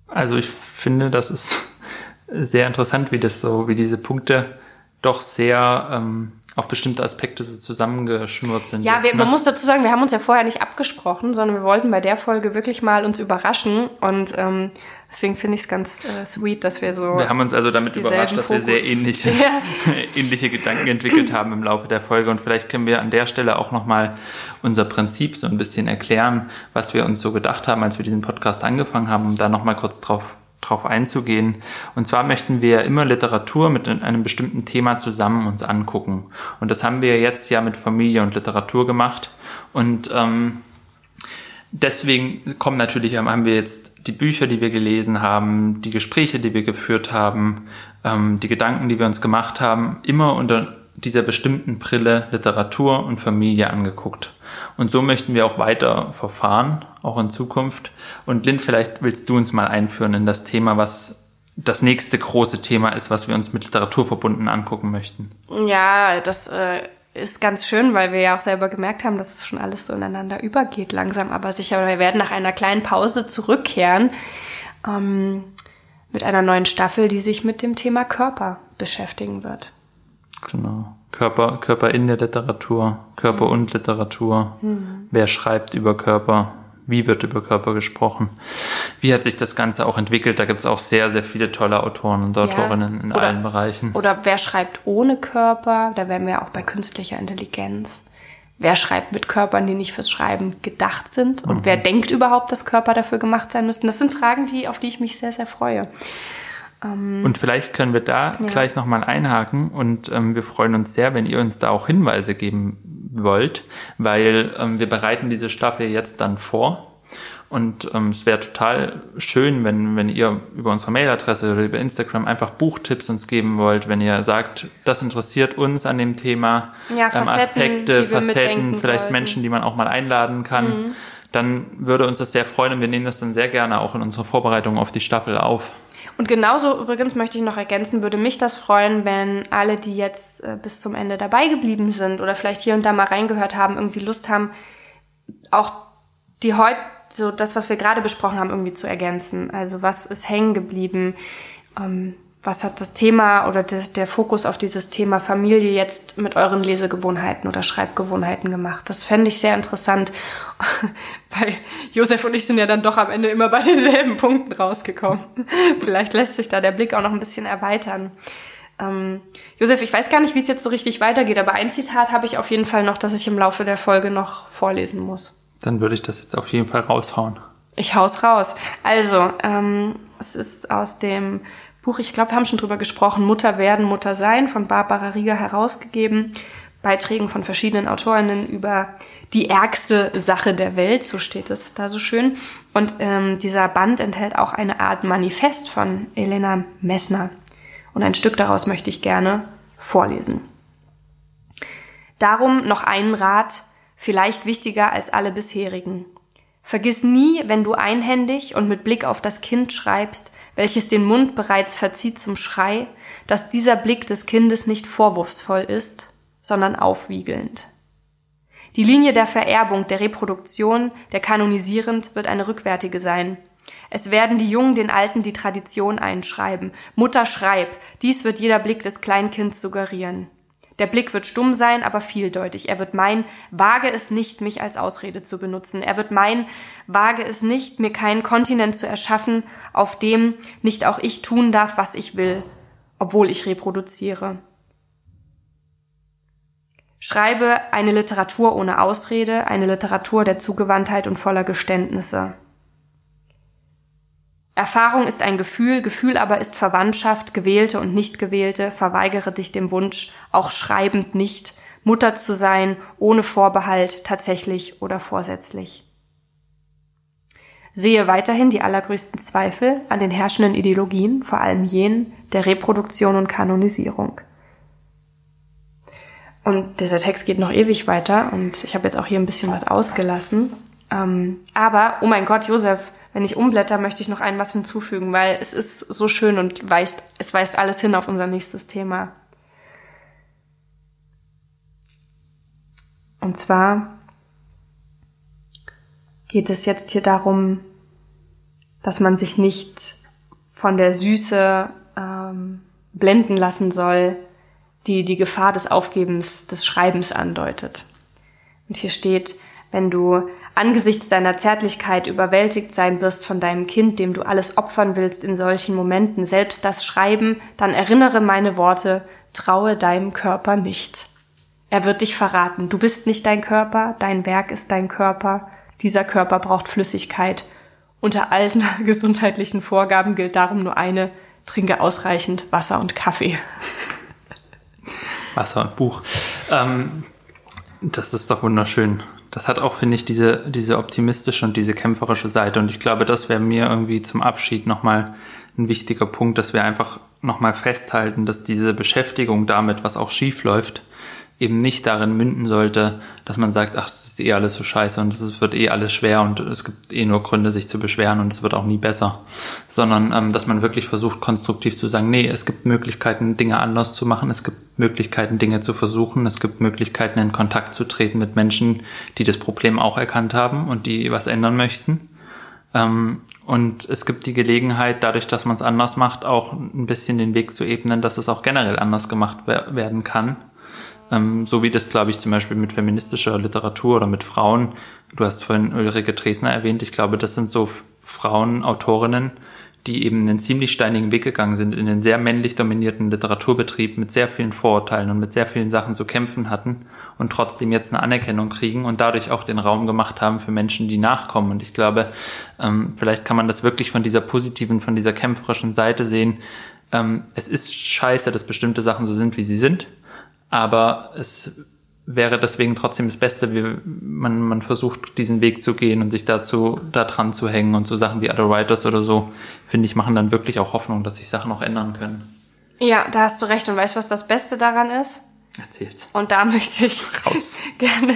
Also ich finde, das ist sehr interessant, wie das so, wie diese Punkte doch sehr ähm, auf bestimmte Aspekte so zusammengeschnurrt sind. Ja, jetzt, wir, man muss dazu sagen, wir haben uns ja vorher nicht abgesprochen, sondern wir wollten bei der Folge wirklich mal uns überraschen und ähm, deswegen finde ich es ganz äh, sweet, dass wir so. Wir haben uns also damit überrascht, dass Fokus. wir sehr ähnliche, ja. ähnliche Gedanken entwickelt haben im Laufe der Folge und vielleicht können wir an der Stelle auch nochmal unser Prinzip so ein bisschen erklären, was wir uns so gedacht haben, als wir diesen Podcast angefangen haben, um da nochmal kurz drauf drauf einzugehen. Und zwar möchten wir immer Literatur mit einem bestimmten Thema zusammen uns angucken. Und das haben wir jetzt ja mit Familie und Literatur gemacht. Und ähm, deswegen kommen natürlich, haben wir jetzt die Bücher, die wir gelesen haben, die Gespräche, die wir geführt haben, ähm, die Gedanken, die wir uns gemacht haben, immer unter dieser bestimmten Brille Literatur und Familie angeguckt. Und so möchten wir auch weiter verfahren, auch in Zukunft. Und Lynn, vielleicht willst du uns mal einführen in das Thema, was das nächste große Thema ist, was wir uns mit Literatur verbunden angucken möchten. Ja, das äh, ist ganz schön, weil wir ja auch selber gemerkt haben, dass es schon alles so ineinander übergeht, langsam aber sicher. Wir werden nach einer kleinen Pause zurückkehren ähm, mit einer neuen Staffel, die sich mit dem Thema Körper beschäftigen wird. Genau. Körper, Körper in der Literatur, Körper und Literatur. Mhm. Wer schreibt über Körper? Wie wird über Körper gesprochen? Wie hat sich das Ganze auch entwickelt? Da gibt es auch sehr, sehr viele tolle Autoren und Autorinnen ja. in oder, allen Bereichen. Oder wer schreibt ohne Körper? Da wären wir auch bei künstlicher Intelligenz. Wer schreibt mit Körpern, die nicht fürs Schreiben gedacht sind? Und mhm. wer denkt überhaupt, dass Körper dafür gemacht sein müssten? Das sind Fragen, die, auf die ich mich sehr, sehr freue. Ähm, und vielleicht können wir da ja. gleich nochmal einhaken und ähm, wir freuen uns sehr, wenn ihr uns da auch Hinweise geben wollt, weil ähm, wir bereiten diese Staffel jetzt dann vor. Und ähm, es wäre total schön, wenn, wenn ihr über unsere Mailadresse oder über Instagram einfach Buchtipps uns geben wollt, wenn ihr sagt, das interessiert uns an dem Thema, ja, Facetten, ähm, Aspekte, Facetten, vielleicht sollten. Menschen, die man auch mal einladen kann. Mhm. Dann würde uns das sehr freuen und wir nehmen das dann sehr gerne auch in unsere Vorbereitung auf die Staffel auf. Und genauso übrigens möchte ich noch ergänzen, würde mich das freuen, wenn alle, die jetzt äh, bis zum Ende dabei geblieben sind oder vielleicht hier und da mal reingehört haben, irgendwie Lust haben, auch die heute, so das, was wir gerade besprochen haben, irgendwie zu ergänzen. Also was ist hängen geblieben? Ähm, was hat das Thema oder de, der Fokus auf dieses Thema Familie jetzt mit euren Lesegewohnheiten oder Schreibgewohnheiten gemacht? Das fände ich sehr interessant, weil Josef und ich sind ja dann doch am Ende immer bei denselben Punkten rausgekommen. Vielleicht lässt sich da der Blick auch noch ein bisschen erweitern. Ähm, Josef, ich weiß gar nicht, wie es jetzt so richtig weitergeht, aber ein Zitat habe ich auf jeden Fall noch, das ich im Laufe der Folge noch vorlesen muss. Dann würde ich das jetzt auf jeden Fall raushauen. Ich hau's raus. Also, ähm, es ist aus dem Buch, ich glaube, wir haben schon drüber gesprochen, Mutter werden, Mutter sein, von Barbara Rieger herausgegeben. Beiträgen von verschiedenen Autorinnen über die ärgste Sache der Welt, so steht es da so schön. Und ähm, dieser Band enthält auch eine Art Manifest von Elena Messner. Und ein Stück daraus möchte ich gerne vorlesen. Darum noch einen Rat, vielleicht wichtiger als alle bisherigen. Vergiss nie, wenn du einhändig und mit Blick auf das Kind schreibst, welches den Mund bereits verzieht zum Schrei, dass dieser Blick des Kindes nicht vorwurfsvoll ist, sondern aufwiegelnd. Die Linie der Vererbung, der Reproduktion, der kanonisierend wird eine rückwärtige sein. Es werden die Jungen den Alten die Tradition einschreiben. Mutter schreib, dies wird jeder Blick des Kleinkinds suggerieren. Der Blick wird stumm sein, aber vieldeutig. Er wird meinen, wage es nicht, mich als Ausrede zu benutzen. Er wird meinen, wage es nicht, mir keinen Kontinent zu erschaffen, auf dem nicht auch ich tun darf, was ich will, obwohl ich reproduziere. Schreibe eine Literatur ohne Ausrede, eine Literatur der Zugewandtheit und voller Geständnisse. Erfahrung ist ein Gefühl, Gefühl aber ist Verwandtschaft, gewählte und nicht gewählte, verweigere dich dem Wunsch, auch schreibend nicht, Mutter zu sein, ohne Vorbehalt, tatsächlich oder vorsätzlich. Sehe weiterhin die allergrößten Zweifel an den herrschenden Ideologien, vor allem jenen der Reproduktion und Kanonisierung. Und dieser Text geht noch ewig weiter und ich habe jetzt auch hier ein bisschen was ausgelassen. Ähm, aber, oh mein Gott, Josef, wenn ich umblätter, möchte ich noch ein was hinzufügen, weil es ist so schön und weist, es weist alles hin auf unser nächstes Thema. Und zwar geht es jetzt hier darum, dass man sich nicht von der Süße ähm, blenden lassen soll, die die Gefahr des Aufgebens des Schreibens andeutet. Und hier steht, wenn du angesichts deiner Zärtlichkeit überwältigt sein wirst von deinem Kind, dem du alles opfern willst in solchen Momenten, selbst das Schreiben, dann erinnere meine Worte, traue deinem Körper nicht. Er wird dich verraten. Du bist nicht dein Körper, dein Werk ist dein Körper. Dieser Körper braucht Flüssigkeit. Unter allen gesundheitlichen Vorgaben gilt darum nur eine, trinke ausreichend Wasser und Kaffee. Wasser und Buch. Ähm, das ist doch wunderschön. Das hat auch, finde ich, diese, diese optimistische und diese kämpferische Seite. Und ich glaube, das wäre mir irgendwie zum Abschied nochmal ein wichtiger Punkt, dass wir einfach nochmal festhalten, dass diese Beschäftigung damit, was auch schief läuft, eben nicht darin münden sollte, dass man sagt, ach, es ist eh alles so scheiße und es wird eh alles schwer und es gibt eh nur Gründe, sich zu beschweren und es wird auch nie besser, sondern ähm, dass man wirklich versucht, konstruktiv zu sagen, nee, es gibt Möglichkeiten, Dinge anders zu machen, es gibt Möglichkeiten, Dinge zu versuchen, es gibt Möglichkeiten, in Kontakt zu treten mit Menschen, die das Problem auch erkannt haben und die was ändern möchten. Ähm, und es gibt die Gelegenheit, dadurch, dass man es anders macht, auch ein bisschen den Weg zu ebnen, dass es auch generell anders gemacht werden kann ähm, so wie das, glaube ich, zum Beispiel mit feministischer Literatur oder mit Frauen, du hast vorhin Ulrike Dresner erwähnt, ich glaube, das sind so Frauen, Autorinnen, die eben einen ziemlich steinigen Weg gegangen sind, in einen sehr männlich dominierten Literaturbetrieb mit sehr vielen Vorurteilen und mit sehr vielen Sachen zu kämpfen hatten und trotzdem jetzt eine Anerkennung kriegen und dadurch auch den Raum gemacht haben für Menschen, die nachkommen. Und ich glaube, ähm, vielleicht kann man das wirklich von dieser positiven, von dieser kämpferischen Seite sehen. Ähm, es ist scheiße, dass bestimmte Sachen so sind, wie sie sind aber es wäre deswegen trotzdem das Beste, wie man, man versucht, diesen Weg zu gehen und sich dazu da dran zu hängen und so Sachen wie Other Writers oder so, finde ich, machen dann wirklich auch Hoffnung, dass sich Sachen auch ändern können. Ja, da hast du recht. Und weißt du, was das Beste daran ist? Erzähl's. Und da möchte ich Raus. gerne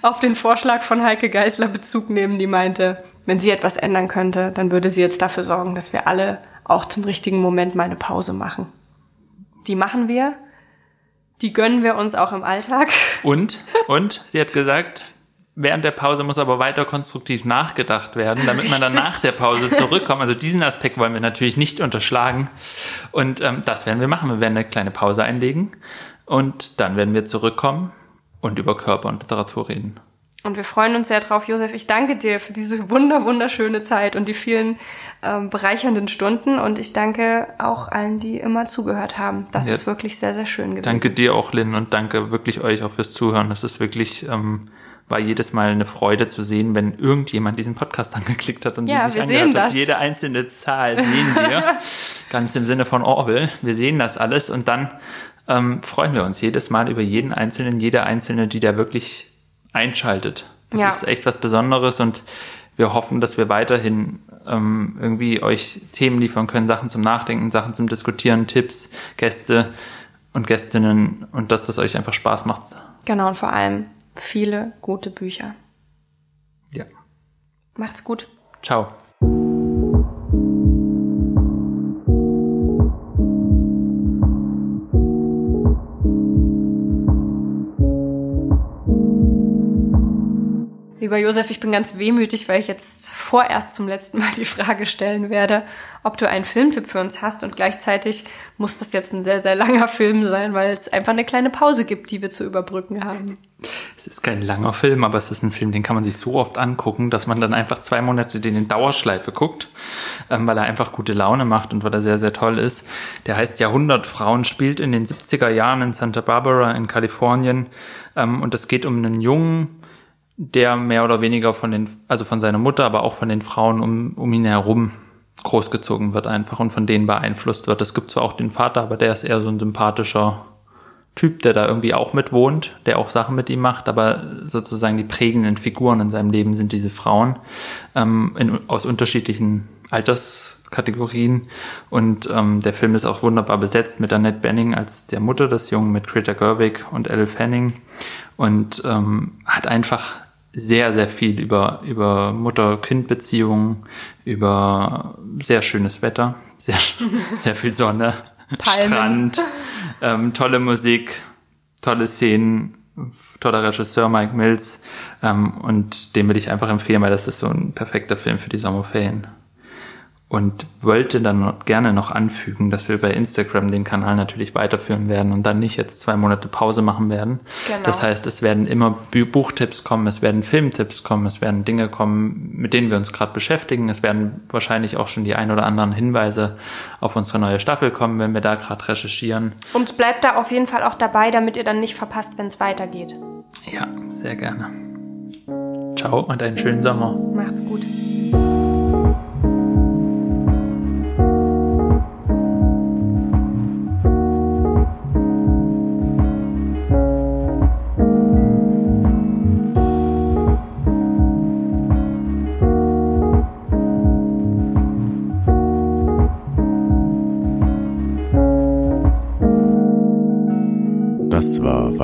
auf den Vorschlag von Heike Geisler Bezug nehmen, die meinte, wenn sie etwas ändern könnte, dann würde sie jetzt dafür sorgen, dass wir alle auch zum richtigen Moment mal eine Pause machen. Die machen wir die gönnen wir uns auch im Alltag. Und, und, sie hat gesagt, während der Pause muss aber weiter konstruktiv nachgedacht werden, damit man dann nach der Pause zurückkommt. Also diesen Aspekt wollen wir natürlich nicht unterschlagen. Und ähm, das werden wir machen. Wir werden eine kleine Pause einlegen und dann werden wir zurückkommen und über Körper und Literatur reden. Und wir freuen uns sehr drauf, Josef. Ich danke dir für diese wunder wunderschöne Zeit und die vielen ähm, bereichernden Stunden. Und ich danke auch allen, die immer zugehört haben. Das ja. ist wirklich sehr, sehr schön gewesen. Danke dir auch, Lynn, und danke wirklich euch auch fürs Zuhören. Das ist wirklich, ähm, war jedes Mal eine Freude zu sehen, wenn irgendjemand diesen Podcast angeklickt hat und ja, sich wir sehen das. Jede einzelne Zahl sehen wir. ganz im Sinne von Orwell. Wir sehen das alles und dann ähm, freuen wir uns jedes Mal über jeden Einzelnen, jede Einzelne, die da wirklich einschaltet. Das ja. ist echt was Besonderes und wir hoffen, dass wir weiterhin ähm, irgendwie euch Themen liefern können, Sachen zum Nachdenken, Sachen zum Diskutieren, Tipps, Gäste und Gästinnen und dass das euch einfach Spaß macht. Genau, und vor allem viele gute Bücher. Ja. Macht's gut. Ciao. Lieber Josef, ich bin ganz wehmütig, weil ich jetzt vorerst zum letzten Mal die Frage stellen werde, ob du einen Filmtipp für uns hast und gleichzeitig muss das jetzt ein sehr, sehr langer Film sein, weil es einfach eine kleine Pause gibt, die wir zu überbrücken haben. Es ist kein langer Film, aber es ist ein Film, den kann man sich so oft angucken, dass man dann einfach zwei Monate den in Dauerschleife guckt, ähm, weil er einfach gute Laune macht und weil er sehr, sehr toll ist. Der heißt Jahrhundertfrauen, spielt in den 70er Jahren in Santa Barbara in Kalifornien ähm, und es geht um einen Jungen, der mehr oder weniger von den, also von seiner Mutter, aber auch von den Frauen um, um ihn herum großgezogen wird einfach und von denen beeinflusst wird. Es gibt zwar auch den Vater, aber der ist eher so ein sympathischer Typ, der da irgendwie auch mit wohnt, der auch Sachen mit ihm macht, aber sozusagen die prägenden Figuren in seinem Leben sind diese Frauen ähm, in, aus unterschiedlichen Alterskategorien und ähm, der Film ist auch wunderbar besetzt mit Annette Benning als der Mutter des Jungen, mit Greta Gerwig und Elle Fanning und ähm, hat einfach sehr, sehr viel über, über Mutter-Kind-Beziehungen, über sehr schönes Wetter, sehr, sehr viel Sonne. Strand, ähm, tolle Musik, tolle Szenen, toller Regisseur Mike Mills ähm, und den will ich einfach empfehlen, weil das ist so ein perfekter Film für die Sommerferien und wollte dann gerne noch anfügen, dass wir bei Instagram den Kanal natürlich weiterführen werden und dann nicht jetzt zwei Monate Pause machen werden. Genau. Das heißt, es werden immer Buchtipps kommen, es werden Filmtipps kommen, es werden Dinge kommen, mit denen wir uns gerade beschäftigen. Es werden wahrscheinlich auch schon die ein oder anderen Hinweise auf unsere neue Staffel kommen, wenn wir da gerade recherchieren. Und bleibt da auf jeden Fall auch dabei, damit ihr dann nicht verpasst, wenn es weitergeht. Ja, sehr gerne. Ciao und einen schönen Sommer. Macht's gut.